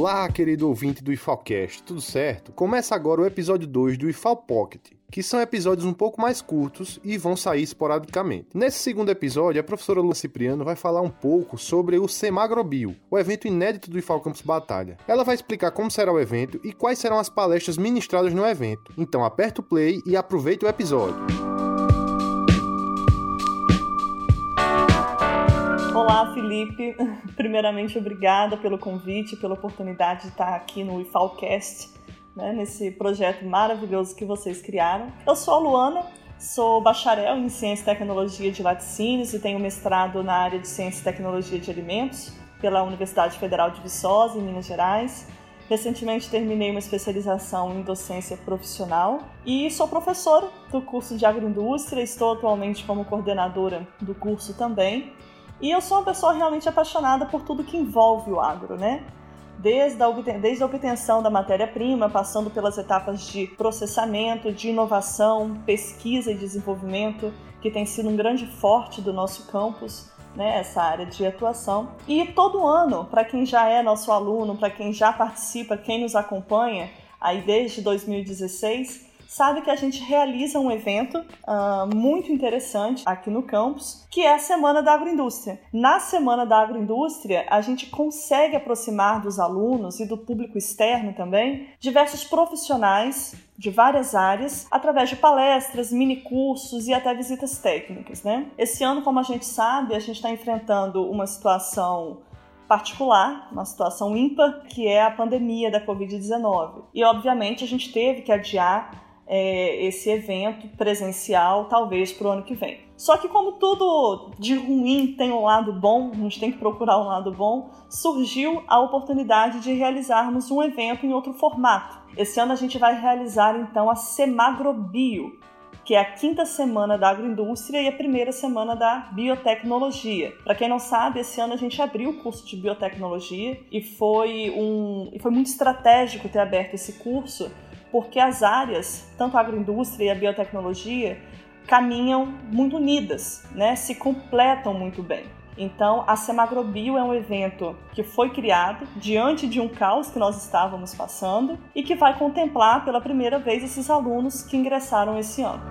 Olá, querido ouvinte do IFALcast, tudo certo? Começa agora o episódio 2 do IFAL Pocket, que são episódios um pouco mais curtos e vão sair esporadicamente. Nesse segundo episódio, a professora Lula Cipriano vai falar um pouco sobre o Semagrobio, o evento inédito do IFAL Campus Batalha. Ela vai explicar como será o evento e quais serão as palestras ministradas no evento. Então aperta o play e aproveita o episódio. Felipe. Primeiramente, obrigada pelo convite, pela oportunidade de estar aqui no IFALcast, né, nesse projeto maravilhoso que vocês criaram. Eu sou a Luana, sou bacharel em Ciência e Tecnologia de Laticínios e tenho mestrado na área de Ciência e Tecnologia de Alimentos pela Universidade Federal de Viçosa, em Minas Gerais. Recentemente terminei uma especialização em docência profissional e sou professora do curso de agroindústria, estou atualmente como coordenadora do curso também e eu sou uma pessoa realmente apaixonada por tudo que envolve o agro, né? Desde a, desde a obtenção da matéria-prima, passando pelas etapas de processamento, de inovação, pesquisa e desenvolvimento, que tem sido um grande forte do nosso campus, né, essa área de atuação. E todo ano, para quem já é nosso aluno, para quem já participa, quem nos acompanha, aí desde 2016, sabe que a gente realiza um evento uh, muito interessante aqui no campus, que é a Semana da Agroindústria. Na Semana da Agroindústria, a gente consegue aproximar dos alunos e do público externo também diversos profissionais de várias áreas através de palestras, mini cursos e até visitas técnicas, né? Esse ano, como a gente sabe, a gente está enfrentando uma situação particular, uma situação ímpar, que é a pandemia da Covid-19. E, obviamente, a gente teve que adiar é, esse evento presencial, talvez para o ano que vem. Só que, como tudo de ruim tem um lado bom, a gente tem que procurar um lado bom, surgiu a oportunidade de realizarmos um evento em outro formato. Esse ano a gente vai realizar então a Semagrobio, que é a quinta semana da agroindústria e a primeira semana da biotecnologia. Para quem não sabe, esse ano a gente abriu o curso de biotecnologia e foi um e foi muito estratégico ter aberto esse curso porque as áreas, tanto a agroindústria e a biotecnologia, caminham muito unidas, né? se completam muito bem. Então, a Semagrobio é um evento que foi criado diante de um caos que nós estávamos passando e que vai contemplar pela primeira vez esses alunos que ingressaram esse ano.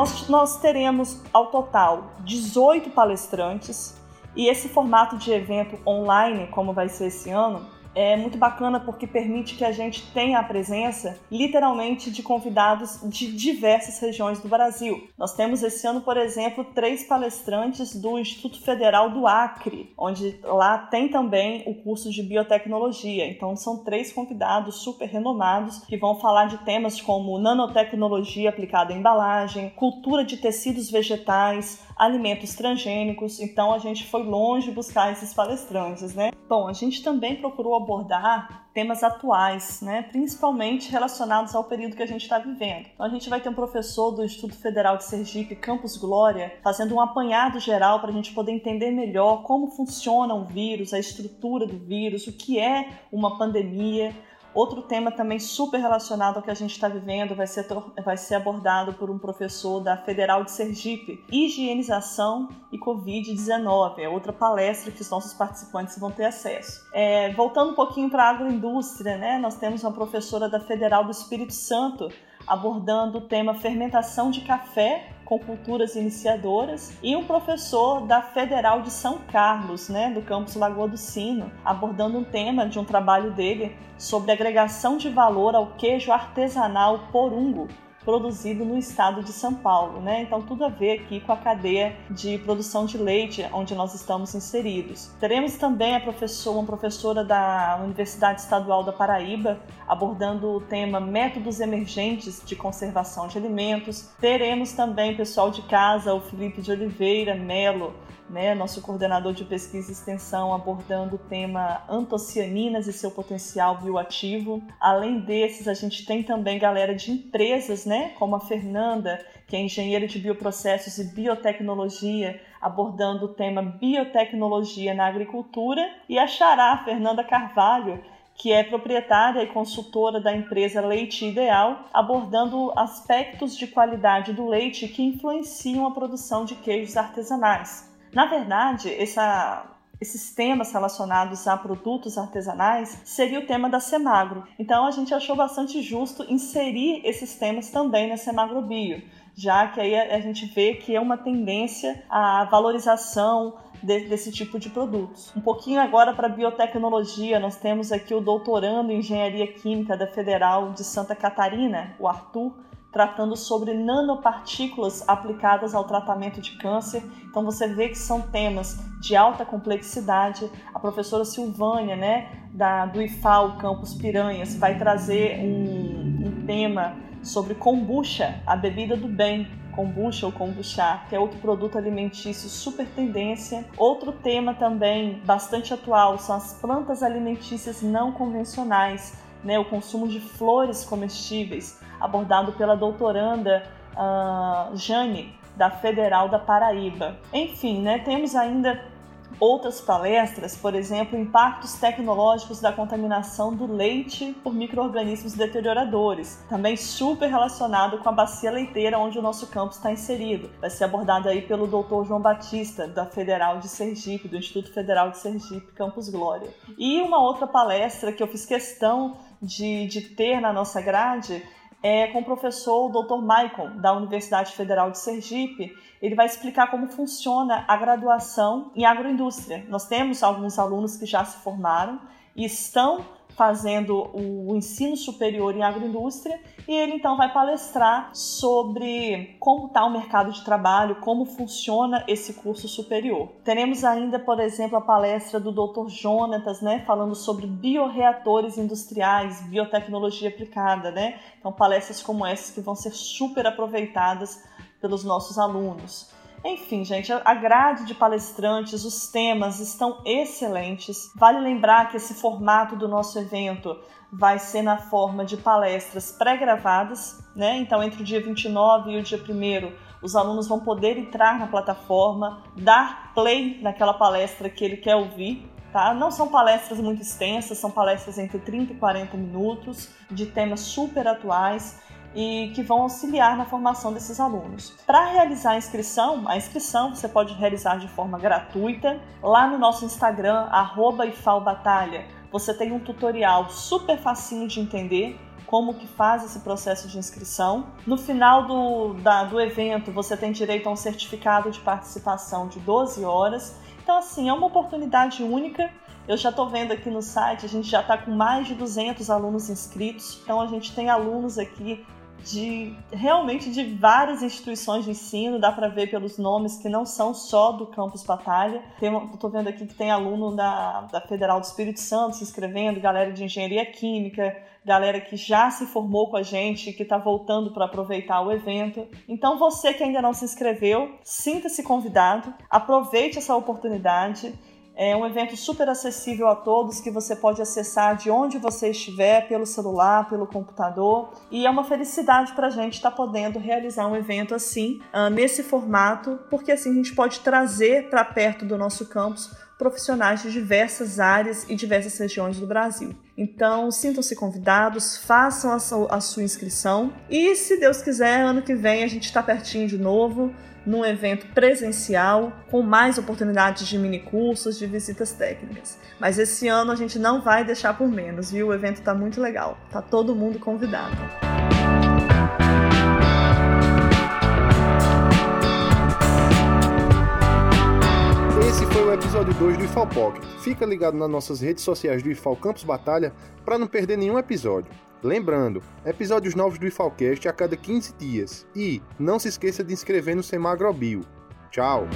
Nós, nós teremos ao total 18 palestrantes e esse formato de evento online, como vai ser esse ano, é muito bacana porque permite que a gente tenha a presença, literalmente, de convidados de diversas regiões do Brasil. Nós temos esse ano, por exemplo, três palestrantes do Instituto Federal do Acre, onde lá tem também o curso de biotecnologia. Então, são três convidados super renomados que vão falar de temas como nanotecnologia aplicada em embalagem, cultura de tecidos vegetais, alimentos transgênicos. Então, a gente foi longe buscar esses palestrantes, né? Bom, a gente também procurou abordar temas atuais, né, principalmente relacionados ao período que a gente está vivendo. Então, a gente vai ter um professor do Instituto Federal de Sergipe, Campus Glória, fazendo um apanhado geral para a gente poder entender melhor como funciona o vírus, a estrutura do vírus, o que é uma pandemia, Outro tema também super relacionado ao que a gente está vivendo vai ser, vai ser abordado por um professor da Federal de Sergipe, Higienização e Covid-19. É outra palestra que os nossos participantes vão ter acesso. É, voltando um pouquinho para a agroindústria, né? nós temos uma professora da Federal do Espírito Santo abordando o tema fermentação de café com culturas iniciadoras, e um professor da Federal de São Carlos, né, do campus Lagoa do Sino, abordando um tema de um trabalho dele sobre agregação de valor ao queijo artesanal porungo, produzido no estado de São Paulo, né? Então tudo a ver aqui com a cadeia de produção de leite onde nós estamos inseridos. Teremos também a professora, uma professora da Universidade Estadual da Paraíba abordando o tema métodos emergentes de conservação de alimentos. Teremos também pessoal de casa, o Felipe de Oliveira Melo, né, nosso coordenador de pesquisa e extensão, abordando o tema antocianinas e seu potencial bioativo. Além desses, a gente tem também galera de empresas, né, como a Fernanda, que é engenheira de bioprocessos e biotecnologia, abordando o tema biotecnologia na agricultura, e a Xará, Fernanda Carvalho, que é proprietária e consultora da empresa Leite Ideal, abordando aspectos de qualidade do leite que influenciam a produção de queijos artesanais. Na verdade, essa esses temas relacionados a produtos artesanais seria o tema da Semagro. Então a gente achou bastante justo inserir esses temas também na Semagro Bio, já que aí a gente vê que é uma tendência à valorização de, desse tipo de produtos. Um pouquinho agora para biotecnologia, nós temos aqui o doutorando em engenharia química da Federal de Santa Catarina, o Arthur, tratando sobre nanopartículas aplicadas ao tratamento de câncer. Então você vê que são temas de alta complexidade. A professora Silvânia, né, da, do IFAL Campus Piranhas, vai trazer um, um tema sobre kombucha, a bebida do bem, kombucha ou kombucha, que é outro produto alimentício super tendência. Outro tema também bastante atual são as plantas alimentícias não convencionais, né, o consumo de flores comestíveis, abordado pela doutoranda uh, Jane, da Federal da Paraíba. Enfim, né, temos ainda outras palestras, por exemplo, impactos tecnológicos da contaminação do leite por micro-organismos deterioradores, também super relacionado com a bacia leiteira onde o nosso campus está inserido. Vai ser abordado aí pelo Dr. João Batista, da Federal de Sergipe, do Instituto Federal de Sergipe, Campus Glória. E uma outra palestra que eu fiz questão de, de ter na nossa grade é com o professor Dr. Michael, da Universidade Federal de Sergipe. Ele vai explicar como funciona a graduação em agroindústria. Nós temos alguns alunos que já se formaram e estão fazendo o ensino superior em agroindústria e ele então vai palestrar sobre como está o mercado de trabalho, como funciona esse curso superior. Teremos ainda, por exemplo, a palestra do Dr. Jonatas, né, falando sobre bioreatores industriais, biotecnologia aplicada, né? Então palestras como essas que vão ser super aproveitadas pelos nossos alunos. Enfim, gente, a grade de palestrantes, os temas estão excelentes. Vale lembrar que esse formato do nosso evento vai ser na forma de palestras pré-gravadas, né? Então, entre o dia 29 e o dia 1 os alunos vão poder entrar na plataforma, dar play naquela palestra que ele quer ouvir, Tá? Não são palestras muito extensas, são palestras entre 30 e 40 minutos, de temas super atuais e que vão auxiliar na formação desses alunos. Para realizar a inscrição, a inscrição você pode realizar de forma gratuita lá no nosso Instagram @ifalbatalha. Você tem um tutorial super facinho de entender como que faz esse processo de inscrição. No final do, da, do evento, você tem direito a um certificado de participação de 12 horas. Então, assim, é uma oportunidade única. Eu já estou vendo aqui no site, a gente já está com mais de 200 alunos inscritos. Então, a gente tem alunos aqui de realmente de várias instituições de ensino, dá para ver pelos nomes que não são só do campus Batalha. Estou vendo aqui que tem aluno da, da Federal do Espírito Santo se inscrevendo, galera de engenharia química, galera que já se formou com a gente, que está voltando para aproveitar o evento. Então você que ainda não se inscreveu, sinta-se convidado, aproveite essa oportunidade é um evento super acessível a todos que você pode acessar de onde você estiver, pelo celular, pelo computador. E é uma felicidade para a gente estar tá podendo realizar um evento assim, uh, nesse formato, porque assim a gente pode trazer para perto do nosso campus profissionais de diversas áreas e diversas regiões do Brasil. Então, sintam-se convidados, façam a sua inscrição e, se Deus quiser, ano que vem a gente está pertinho de novo num evento presencial, com mais oportunidades de minicursos, de visitas técnicas. Mas esse ano a gente não vai deixar por menos, viu? O evento está muito legal. Tá todo mundo convidado. Esse foi o episódio 2 do IFAL Pocket. Fica ligado nas nossas redes sociais do IFAL Campus Batalha para não perder nenhum episódio. Lembrando, episódios novos do IFALCast a cada 15 dias. E não se esqueça de inscrever no Semagrobio. Tchau!